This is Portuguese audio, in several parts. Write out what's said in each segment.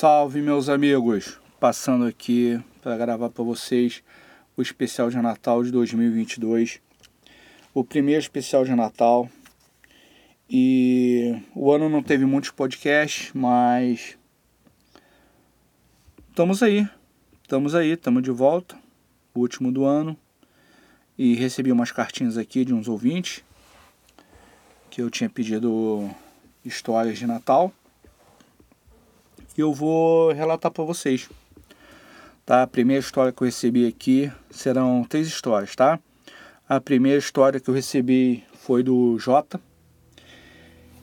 Salve, meus amigos! Passando aqui para gravar para vocês o especial de Natal de 2022. O primeiro especial de Natal. E o ano não teve muitos podcasts, mas estamos aí. Estamos aí, estamos de volta. O último do ano. E recebi umas cartinhas aqui de uns ouvintes que eu tinha pedido histórias de Natal e eu vou relatar para vocês. Tá? A primeira história que eu recebi aqui serão três histórias, tá? A primeira história que eu recebi foi do Jota.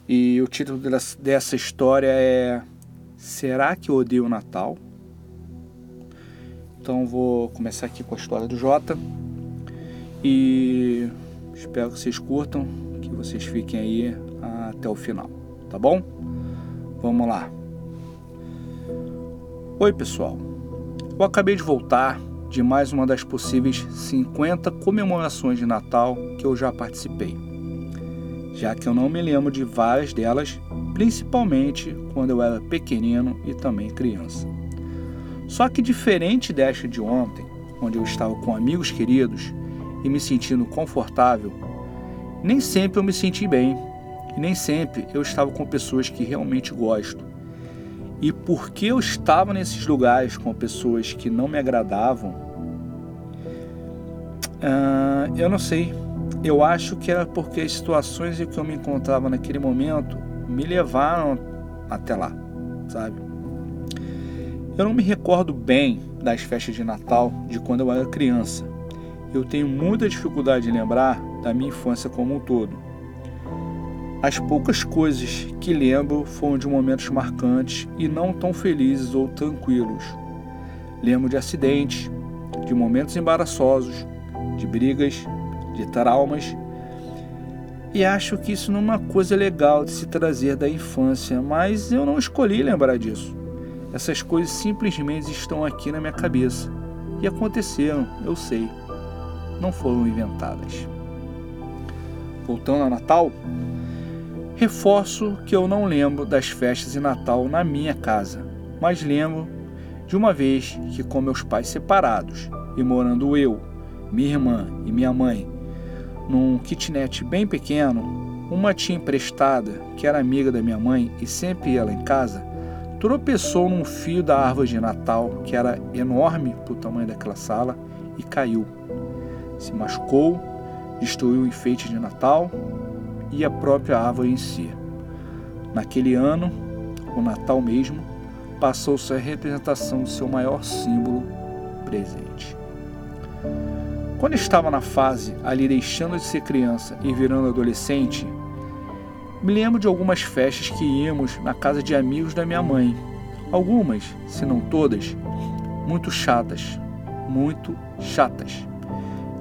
E o título dessa história é Será que eu odeio o Natal? Então vou começar aqui com a história do Jota. E espero que vocês curtam, que vocês fiquem aí até o final, tá bom? Vamos lá. Oi, pessoal. Eu acabei de voltar de mais uma das possíveis 50 comemorações de Natal que eu já participei, já que eu não me lembro de várias delas, principalmente quando eu era pequenino e também criança. Só que diferente desta de ontem, onde eu estava com amigos queridos e me sentindo confortável, nem sempre eu me senti bem e nem sempre eu estava com pessoas que realmente gosto e porque eu estava nesses lugares com pessoas que não me agradavam, uh, eu não sei. Eu acho que era porque as situações em que eu me encontrava naquele momento me levaram até lá, sabe? Eu não me recordo bem das festas de Natal de quando eu era criança. Eu tenho muita dificuldade em lembrar da minha infância como um todo. As poucas coisas que lembro foram de momentos marcantes e não tão felizes ou tranquilos. Lembro de acidentes, de momentos embaraçosos, de brigas, de traumas. E acho que isso não é uma coisa legal de se trazer da infância, mas eu não escolhi lembrar disso. Essas coisas simplesmente estão aqui na minha cabeça. E aconteceram, eu sei. Não foram inventadas. Voltando ao Natal, Reforço que eu não lembro das festas de Natal na minha casa, mas lembro de uma vez que, com meus pais separados e morando eu, minha irmã e minha mãe num kitnet bem pequeno, uma tia emprestada, que era amiga da minha mãe e sempre ia lá em casa, tropeçou num fio da árvore de Natal, que era enorme para o tamanho daquela sala, e caiu. Se machucou, destruiu o enfeite de Natal e a própria árvore em si. Naquele ano, o Natal mesmo, passou-se a representação do seu maior símbolo presente. Quando estava na fase ali deixando de ser criança e virando adolescente, me lembro de algumas festas que íamos na casa de amigos da minha mãe. Algumas, se não todas, muito chatas, muito chatas.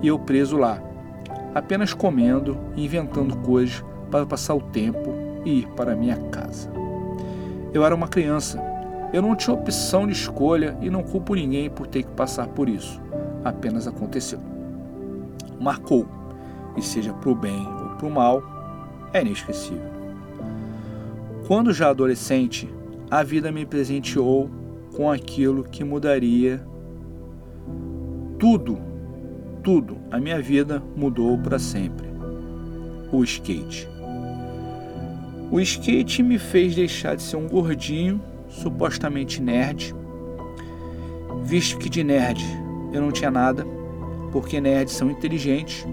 E eu preso lá, apenas comendo e inventando coisas para passar o tempo e ir para minha casa. Eu era uma criança, eu não tinha opção de escolha e não culpo ninguém por ter que passar por isso. Apenas aconteceu. Marcou, e seja para o bem ou para o mal, é inesquecível. Quando já adolescente, a vida me presenteou com aquilo que mudaria tudo tudo, a minha vida mudou para sempre. O skate. O skate me fez deixar de ser um gordinho, supostamente nerd, visto que de nerd eu não tinha nada, porque nerds são inteligentes.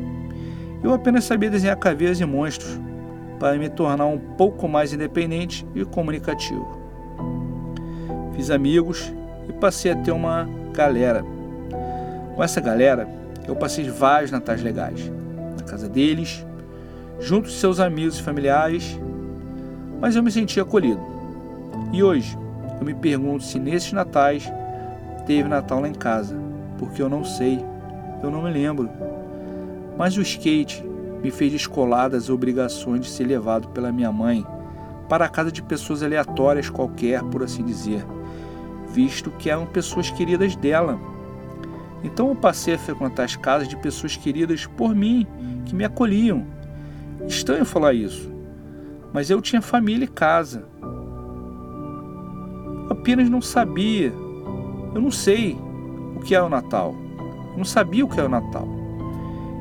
Eu apenas sabia desenhar caveiras e monstros para me tornar um pouco mais independente e comunicativo. Fiz amigos e passei a ter uma galera. Com essa galera, eu passei vários natais legais. Na casa deles, junto de seus amigos e familiares, mas eu me senti acolhido. E hoje, eu me pergunto se nesses natais teve Natal lá em casa, porque eu não sei, eu não me lembro. Mas o skate me fez descolar das obrigações de ser levado pela minha mãe para a casa de pessoas aleatórias qualquer, por assim dizer, visto que eram pessoas queridas dela então eu passei a frequentar as casas de pessoas queridas por mim, que me acolhiam. Estranho falar isso, mas eu tinha família e casa. apenas não sabia. Eu não sei o que é o Natal. Eu não sabia o que é o Natal.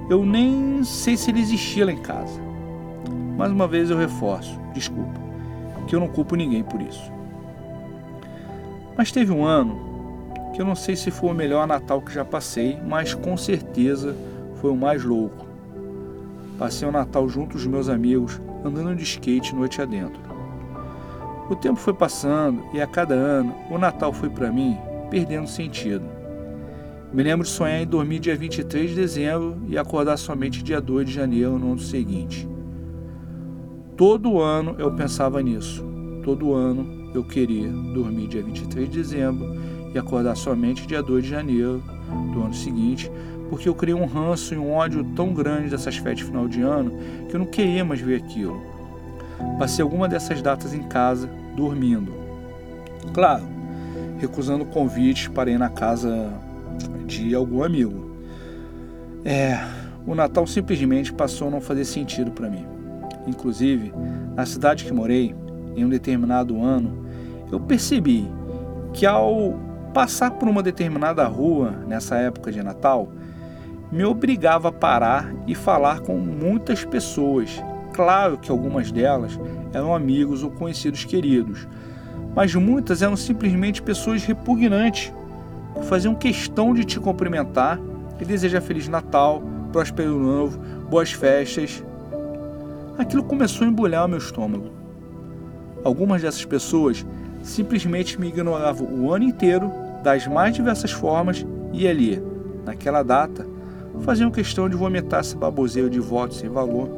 Eu nem sei se ele existia lá em casa. Mais uma vez eu reforço, desculpa, que eu não culpo ninguém por isso. Mas teve um ano eu não sei se foi o melhor Natal que já passei, mas com certeza foi o mais louco. Passei o Natal junto dos meus amigos, andando de skate noite adentro. O tempo foi passando e a cada ano o Natal foi para mim perdendo sentido. Me lembro de sonhar em dormir dia 23 de dezembro e acordar somente dia 2 de janeiro no ano seguinte. Todo ano eu pensava nisso. Todo ano eu queria dormir dia 23 de dezembro e acordar somente dia 2 de janeiro do ano seguinte, porque eu criei um ranço e um ódio tão grande dessas festas de final de ano que eu não queria mais ver aquilo. Passei alguma dessas datas em casa, dormindo. Claro, recusando convites para ir na casa de algum amigo. É, o Natal simplesmente passou a não fazer sentido para mim. Inclusive, na cidade que morei, em um determinado ano, eu percebi que ao passar por uma determinada rua nessa época de Natal, me obrigava a parar e falar com muitas pessoas. Claro que algumas delas eram amigos ou conhecidos queridos, mas muitas eram simplesmente pessoas repugnantes que faziam questão de te cumprimentar e desejar Feliz Natal, próspero novo, boas festas. Aquilo começou a embolhar o meu estômago. Algumas dessas pessoas simplesmente me ignoravam o ano inteiro, das mais diversas formas, e ali, naquela data, faziam questão de vomitar essa baboseira de votos sem valor,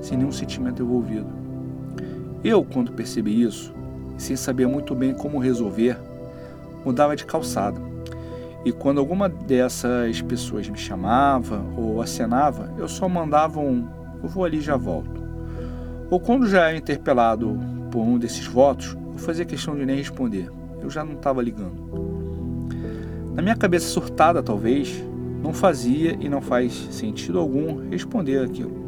sem nenhum sentimento envolvido. Eu, quando percebi isso, e sem saber muito bem como resolver, mudava de calçada. E quando alguma dessas pessoas me chamava ou acenava, eu só mandava um eu vou ali e já volto. Ou quando já era interpelado por um desses votos, eu fazia questão de nem responder. Eu já não estava ligando. Na minha cabeça surtada, talvez, não fazia e não faz sentido algum responder aquilo.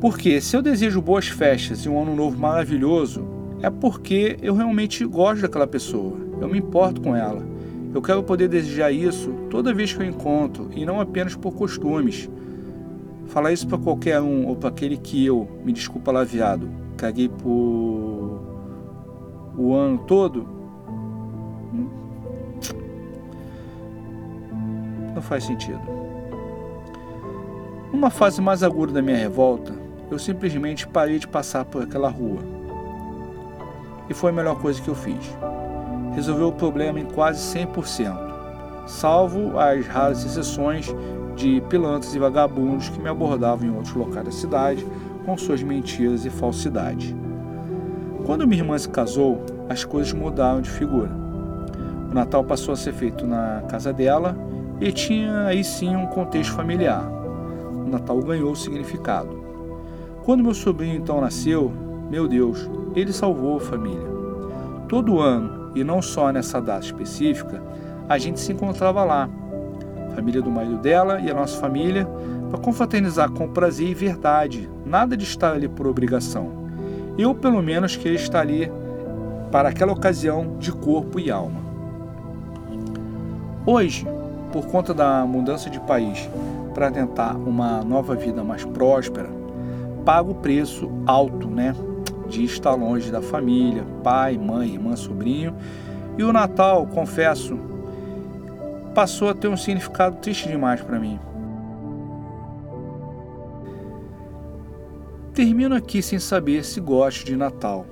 Porque se eu desejo boas festas e um ano novo maravilhoso, é porque eu realmente gosto daquela pessoa, eu me importo com ela. Eu quero poder desejar isso toda vez que eu encontro e não apenas por costumes. Falar isso para qualquer um ou para aquele que eu, me desculpa lá, viado, caguei por o ano todo, não faz sentido. Numa fase mais aguda da minha revolta, eu simplesmente parei de passar por aquela rua e foi a melhor coisa que eu fiz. Resolveu o problema em quase 100%, salvo as raras exceções de pilantras e vagabundos que me abordavam em outros locais da cidade com suas mentiras e falsidade. Quando minha irmã se casou, as coisas mudaram de figura. O Natal passou a ser feito na casa dela e tinha aí sim um contexto familiar. O Natal ganhou significado. Quando meu sobrinho então nasceu, meu Deus, ele salvou a família. Todo ano, e não só nessa data específica, a gente se encontrava lá. A família do marido dela e a nossa família, para confraternizar com prazer e verdade, nada de estar ali por obrigação. Eu, pelo menos, queria estar ali para aquela ocasião de corpo e alma. Hoje, por conta da mudança de país para tentar uma nova vida mais próspera, pago o preço alto, né? de estar longe da família, pai, mãe, irmã, sobrinho. E o Natal, confesso, passou a ter um significado triste demais para mim. Termino aqui sem saber se gosto de Natal.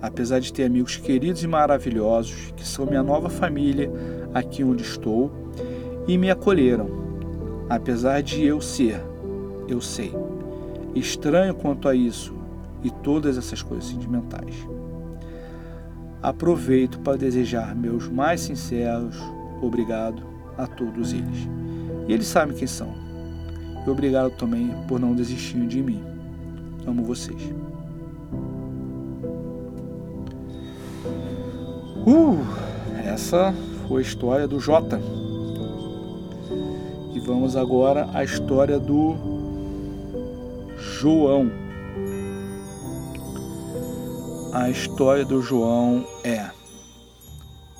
Apesar de ter amigos queridos e maravilhosos, que são minha nova família aqui onde estou, e me acolheram, apesar de eu ser, eu sei, estranho quanto a isso, e todas essas coisas sentimentais. Aproveito para desejar meus mais sinceros obrigado a todos eles. E eles sabem quem são. E obrigado também por não desistirem de mim. Amo vocês. Uh, essa foi a história do Jota. E vamos agora à história do João a história do João é: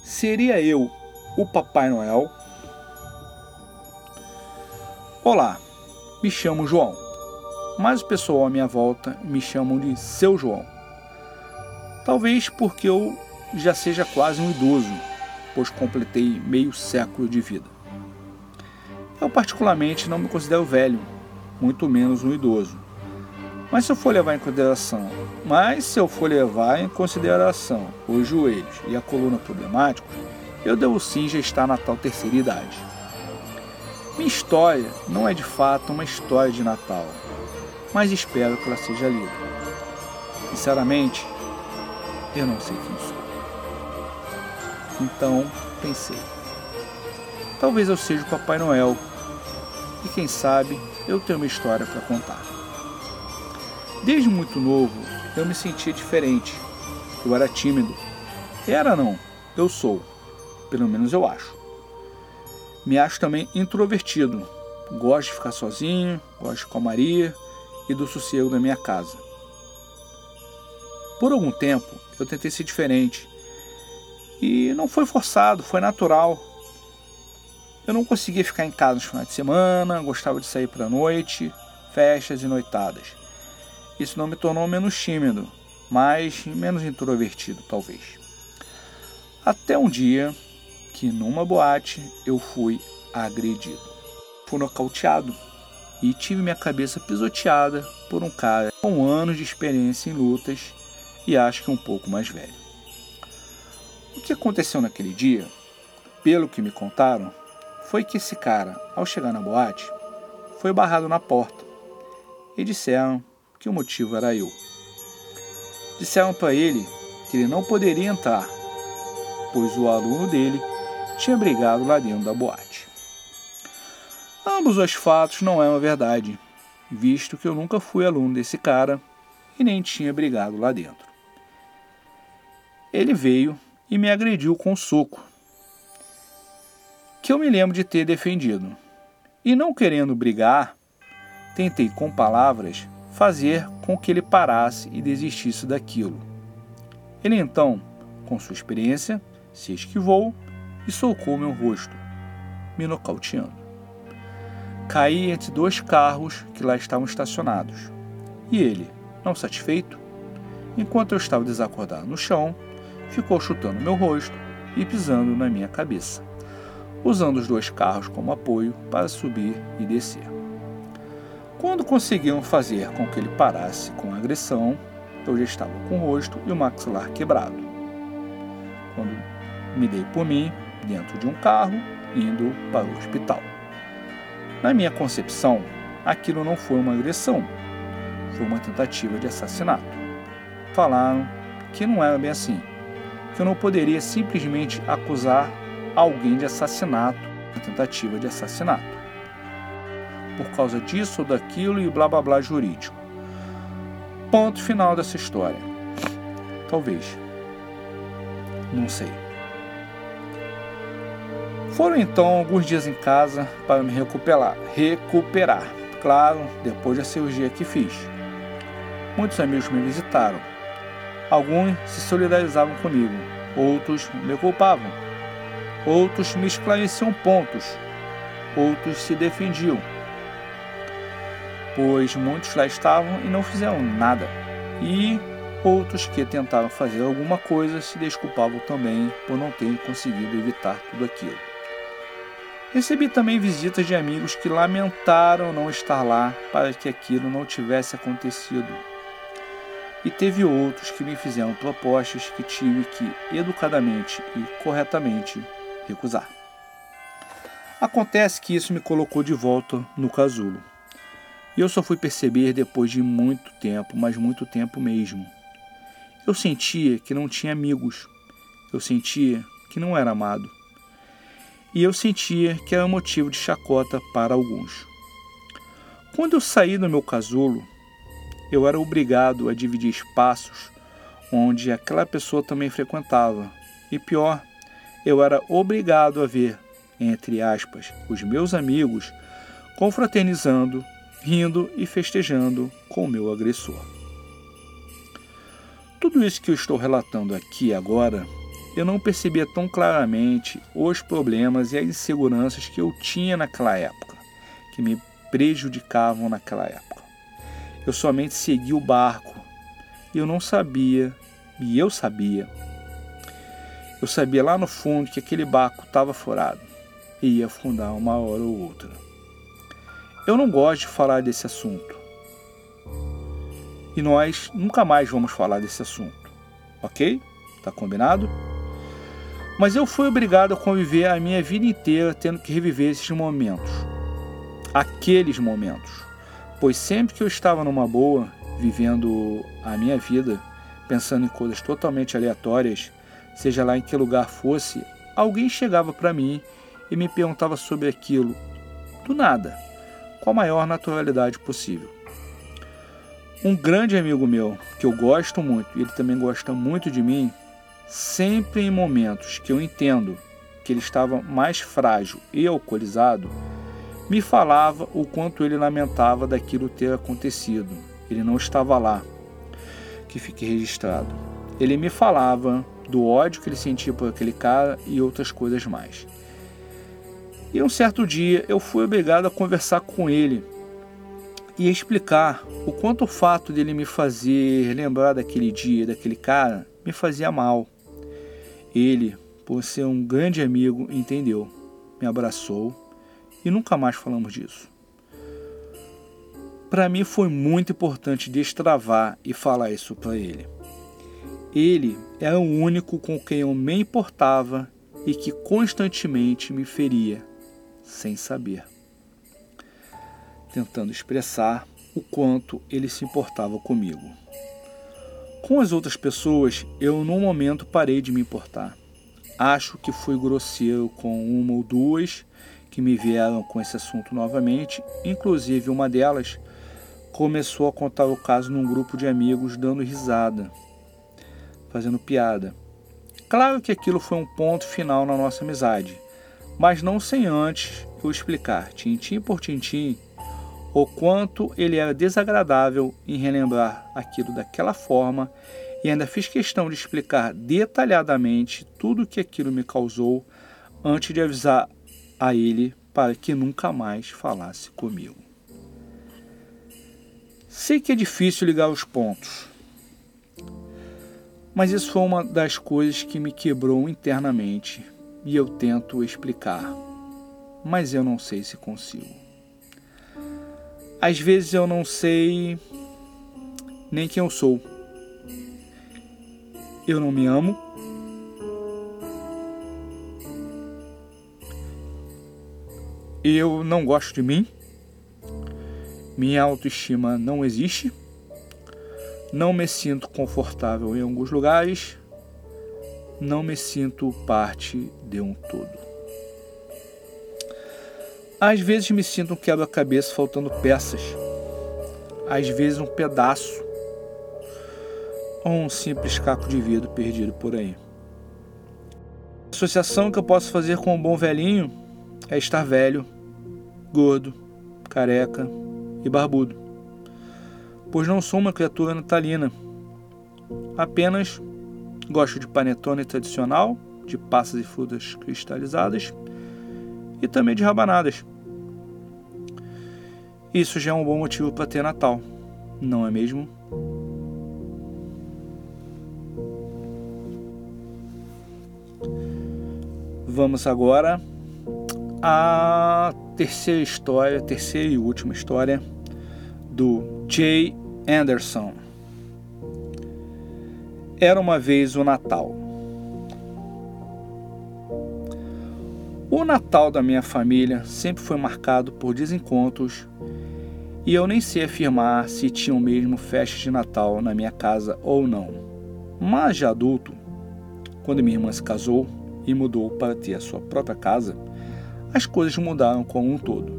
Seria eu o Papai Noel? Olá, me chamo João, mas o pessoal à minha volta me chamam de Seu João. Talvez porque eu já seja quase um idoso, pois completei meio século de vida. Eu, particularmente, não me considero velho, muito menos um idoso. Mas se eu for levar em consideração, mas se eu for levar em consideração os joelhos e a coluna problemáticos, eu devo sim já estar na tal terceira idade. Minha história não é de fato uma história de Natal, mas espero que ela seja lida. Sinceramente, eu não sei quem sou. Então pensei, talvez eu seja o Papai Noel e quem sabe eu tenho uma história para contar. Desde muito novo eu me sentia diferente. Eu era tímido. Era não, eu sou. Pelo menos eu acho. Me acho também introvertido. Gosto de ficar sozinho, gosto de calmaria e do sossego da minha casa. Por algum tempo eu tentei ser diferente. E não foi forçado, foi natural. Eu não conseguia ficar em casa nos finais de semana, gostava de sair para noite, festas e noitadas. Isso não me tornou menos tímido, mas menos introvertido, talvez. Até um dia que numa boate eu fui agredido. Fui nocauteado e tive minha cabeça pisoteada por um cara com anos de experiência em lutas e acho que um pouco mais velho. O que aconteceu naquele dia, pelo que me contaram, foi que esse cara, ao chegar na boate, foi barrado na porta e disseram que o motivo era eu. Disseram para ele que ele não poderia entrar, pois o aluno dele tinha brigado lá dentro da boate. Ambos os fatos não é uma verdade, visto que eu nunca fui aluno desse cara e nem tinha brigado lá dentro. Ele veio e me agrediu com um soco, que eu me lembro de ter defendido. E não querendo brigar, tentei com palavras fazer com que ele parasse e desistisse daquilo. Ele então, com sua experiência, se esquivou e socou meu rosto, me nocauteando. Caí entre dois carros que lá estavam estacionados. E ele, não satisfeito, enquanto eu estava desacordado no chão, ficou chutando meu rosto e pisando na minha cabeça, usando os dois carros como apoio para subir e descer. Quando conseguiram fazer com que ele parasse com a agressão, eu já estava com o rosto e o maxilar quebrado. Quando me dei por mim, dentro de um carro, indo para o hospital. Na minha concepção, aquilo não foi uma agressão, foi uma tentativa de assassinato. Falaram que não era bem assim, que eu não poderia simplesmente acusar alguém de assassinato, uma tentativa de assassinato. Por causa disso ou daquilo e blá blá blá jurídico. Ponto final dessa história. Talvez. Não sei. Foram então alguns dias em casa para me recuperar, recuperar, claro, depois da cirurgia que fiz. Muitos amigos me visitaram. Alguns se solidarizavam comigo, outros me culpavam, outros me esclareciam pontos, outros se defendiam, pois muitos lá estavam e não fizeram nada, e outros que tentaram fazer alguma coisa se desculpavam também por não terem conseguido evitar tudo aquilo. Recebi também visitas de amigos que lamentaram não estar lá para que aquilo não tivesse acontecido. E teve outros que me fizeram propostas que tive que educadamente e corretamente recusar. Acontece que isso me colocou de volta no casulo. E eu só fui perceber depois de muito tempo, mas muito tempo mesmo. Eu sentia que não tinha amigos. Eu sentia que não era amado e eu sentia que era motivo de chacota para alguns. Quando eu saí do meu casulo, eu era obrigado a dividir espaços onde aquela pessoa também frequentava. E pior, eu era obrigado a ver, entre aspas, os meus amigos confraternizando, rindo e festejando com o meu agressor. Tudo isso que eu estou relatando aqui agora eu não percebia tão claramente os problemas e as inseguranças que eu tinha naquela época, que me prejudicavam naquela época. Eu somente segui o barco e eu não sabia, e eu sabia, eu sabia lá no fundo que aquele barco estava furado e ia afundar uma hora ou outra. Eu não gosto de falar desse assunto. E nós nunca mais vamos falar desse assunto, ok? Tá combinado? Mas eu fui obrigado a conviver a minha vida inteira tendo que reviver esses momentos. Aqueles momentos. Pois sempre que eu estava numa boa, vivendo a minha vida, pensando em coisas totalmente aleatórias, seja lá em que lugar fosse, alguém chegava para mim e me perguntava sobre aquilo, do nada, com a maior naturalidade possível. Um grande amigo meu, que eu gosto muito, e ele também gosta muito de mim, sempre em momentos que eu entendo que ele estava mais frágil e alcoolizado, me falava o quanto ele lamentava daquilo ter acontecido. Ele não estava lá, que fique registrado. Ele me falava do ódio que ele sentia por aquele cara e outras coisas mais. E um certo dia eu fui obrigado a conversar com ele e explicar o quanto o fato dele me fazer lembrar daquele dia, daquele cara, me fazia mal. Ele, por ser um grande amigo, entendeu, me abraçou e nunca mais falamos disso. Para mim foi muito importante destravar e falar isso para ele. Ele era o único com quem eu me importava e que constantemente me feria, sem saber, tentando expressar o quanto ele se importava comigo. Com as outras pessoas, eu num momento parei de me importar. Acho que fui grosseiro com uma ou duas que me vieram com esse assunto novamente, inclusive uma delas começou a contar o caso num grupo de amigos dando risada fazendo piada. Claro que aquilo foi um ponto final na nossa amizade, mas não sem antes eu explicar, tintim por tintim, o quanto ele era desagradável em relembrar aquilo daquela forma e ainda fiz questão de explicar detalhadamente tudo o que aquilo me causou antes de avisar a ele para que nunca mais falasse comigo. Sei que é difícil ligar os pontos, mas isso foi uma das coisas que me quebrou internamente e eu tento explicar, mas eu não sei se consigo. Às vezes eu não sei nem quem eu sou. Eu não me amo. Eu não gosto de mim. Minha autoestima não existe não me sinto confortável em alguns lugares, não me sinto parte de um todo. Às vezes me sinto um quebra-cabeça faltando peças, às vezes um pedaço ou um simples caco de vidro perdido por aí. A associação que eu posso fazer com um bom velhinho é estar velho, gordo, careca e barbudo pois não sou uma criatura natalina. Apenas gosto de panetone tradicional, de passas e frutas cristalizadas e também de rabanadas. Isso já é um bom motivo para ter Natal, não é mesmo? Vamos agora à terceira história, terceira e última história do Jay Anderson. Era uma vez o Natal. O Natal da minha família sempre foi marcado por desencontros e eu nem sei afirmar se tinham mesmo festa de Natal na minha casa ou não. Mas de adulto, quando minha irmã se casou e mudou para ter a sua própria casa, as coisas mudaram como um todo.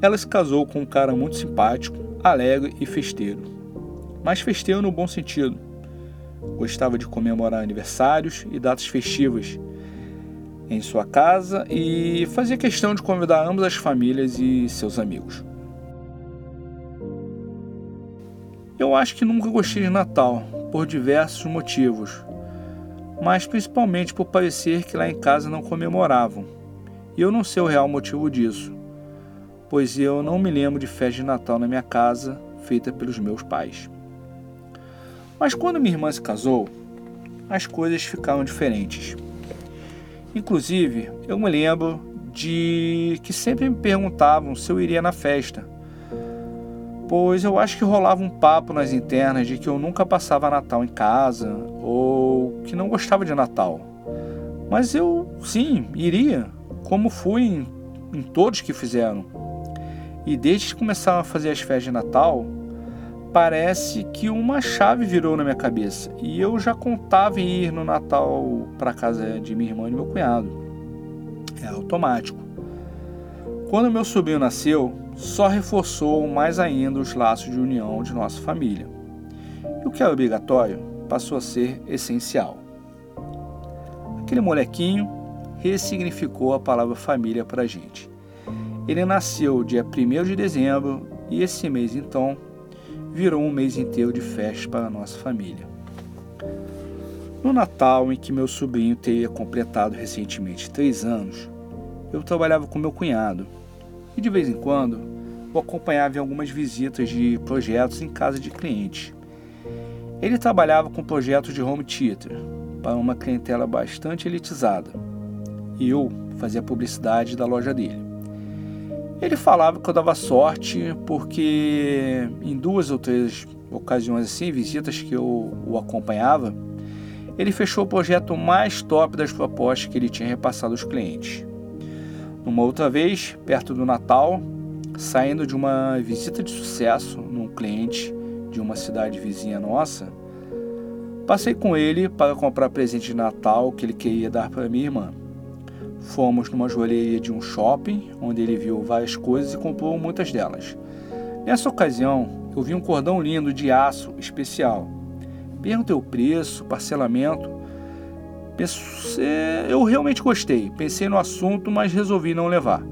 Ela se casou com um cara muito simpático alegre e festeiro. Mas festeiro no bom sentido. Gostava de comemorar aniversários e datas festivas em sua casa e fazia questão de convidar ambas as famílias e seus amigos. Eu acho que nunca gostei de Natal, por diversos motivos. mas principalmente por parecer que lá em casa não comemoravam. E eu não sei o real motivo disso, pois eu não me lembro de festa de Natal na minha casa feita pelos meus pais. Mas quando minha irmã se casou, as coisas ficaram diferentes. Inclusive, eu me lembro de que sempre me perguntavam se eu iria na festa, pois eu acho que rolava um papo nas internas de que eu nunca passava Natal em casa ou que não gostava de Natal. Mas eu, sim, iria, como fui em, em todos que fizeram. E desde que começaram a fazer as festas de Natal, parece que uma chave virou na minha cabeça e eu já contava em ir no Natal para casa de minha irmã e meu cunhado. É automático. Quando meu sobrinho nasceu, só reforçou mais ainda os laços de união de nossa família. E o que era obrigatório passou a ser essencial. Aquele molequinho ressignificou a palavra família para a gente. Ele nasceu dia 1 de dezembro e esse mês então virou um mês inteiro de festa para a nossa família. No Natal, em que meu sobrinho teria completado recentemente três anos, eu trabalhava com meu cunhado e de vez em quando o acompanhava em algumas visitas de projetos em casa de clientes. Ele trabalhava com projetos de home theater para uma clientela bastante elitizada e eu fazia publicidade da loja dele. Ele falava que eu dava sorte porque em duas ou três ocasiões assim, visitas que eu o acompanhava, ele fechou o projeto mais top das propostas que ele tinha repassado aos clientes. Numa outra vez, perto do Natal, saindo de uma visita de sucesso num cliente de uma cidade vizinha nossa, passei com ele para comprar presente de Natal que ele queria dar para minha irmã. Fomos numa joalheria de um shopping, onde ele viu várias coisas e comprou muitas delas. Nessa ocasião, eu vi um cordão lindo de aço especial. Perguntei o preço, parcelamento. Eu realmente gostei. Pensei no assunto, mas resolvi não levar.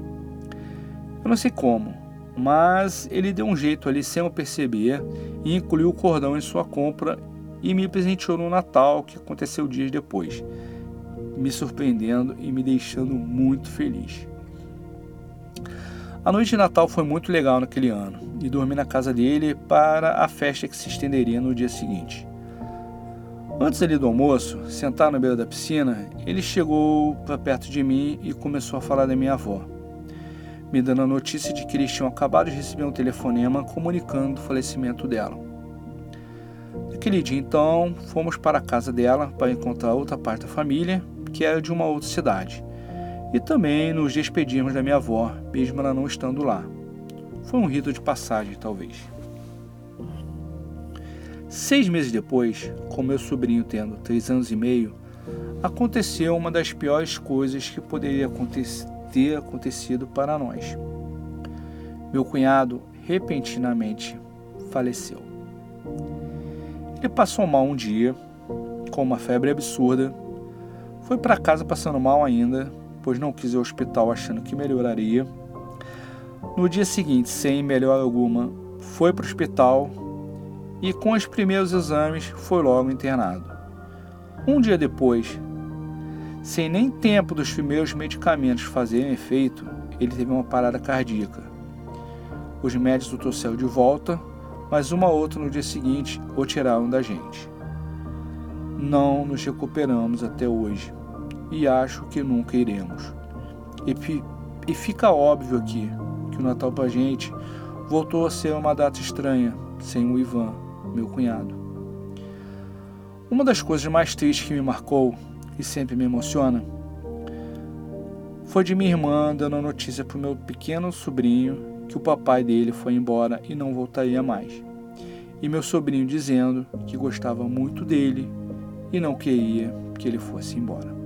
Eu não sei como, mas ele deu um jeito ali sem eu perceber e incluiu o cordão em sua compra e me presenteou no Natal, que aconteceu dias depois me surpreendendo e me deixando muito feliz. A noite de Natal foi muito legal naquele ano e dormi na casa dele para a festa que se estenderia no dia seguinte. Antes ali do almoço, sentado na beira da piscina, ele chegou para perto de mim e começou a falar da minha avó, me dando a notícia de que eles tinham acabado de receber um telefonema comunicando o falecimento dela. Naquele dia, então, fomos para a casa dela para encontrar outra parte da família que era de uma outra cidade. E também nos despedimos da minha avó, mesmo ela não estando lá. Foi um rito de passagem, talvez. Seis meses depois, com meu sobrinho tendo três anos e meio, aconteceu uma das piores coisas que poderia ter acontecido para nós. Meu cunhado repentinamente faleceu. Ele passou mal um dia, com uma febre absurda, foi para casa passando mal ainda, pois não quis ir ao hospital achando que melhoraria. No dia seguinte, sem melhora alguma, foi para o hospital e, com os primeiros exames, foi logo internado. Um dia depois, sem nem tempo dos primeiros medicamentos fazerem efeito, ele teve uma parada cardíaca. Os médicos o trouxeram de volta, mas uma outra no dia seguinte o tiraram da gente. Não nos recuperamos até hoje e acho que nunca iremos. E, e fica óbvio aqui que o Natal pra gente voltou a ser uma data estranha, sem o Ivan, meu cunhado. Uma das coisas mais tristes que me marcou e sempre me emociona foi de minha irmã dando a notícia para o meu pequeno sobrinho que o papai dele foi embora e não voltaria mais. E meu sobrinho dizendo que gostava muito dele e não queria que ele fosse embora.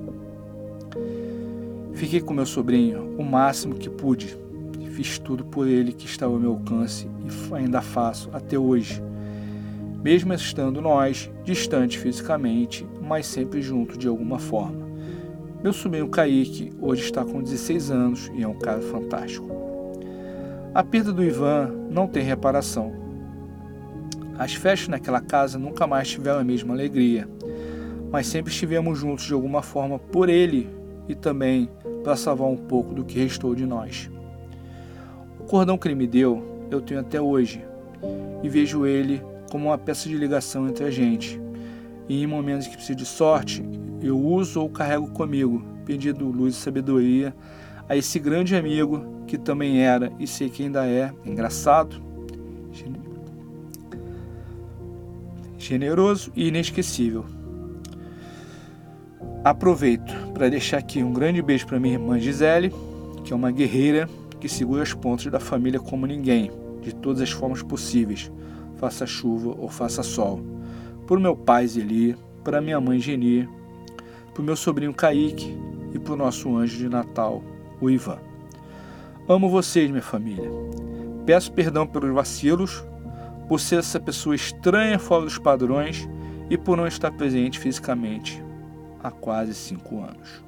Fiquei com meu sobrinho o máximo que pude. Fiz tudo por ele que estava ao meu alcance e ainda faço até hoje. Mesmo estando nós distantes fisicamente, mas sempre juntos de alguma forma. Meu sobrinho Kaique hoje está com 16 anos e é um cara fantástico. A perda do Ivan não tem reparação. As festas naquela casa nunca mais tiveram a mesma alegria, mas sempre estivemos juntos de alguma forma por ele e também para salvar um pouco do que restou de nós. O cordão que ele me deu, eu tenho até hoje e vejo ele como uma peça de ligação entre a gente. E em momentos que preciso de sorte, eu uso ou carrego comigo, pedindo luz e sabedoria a esse grande amigo que também era e sei que ainda é engraçado, generoso e inesquecível. Aproveito para deixar aqui um grande beijo para minha irmã Gisele, que é uma guerreira que segura as pontas da família como ninguém, de todas as formas possíveis, faça chuva ou faça sol. Por meu pai Zeli, para minha mãe Geni, para meu sobrinho Kaique e para o nosso anjo de Natal, o Ivan. Amo vocês, minha família. Peço perdão pelos vacilos, por ser essa pessoa estranha fora dos padrões e por não estar presente fisicamente há quase cinco anos.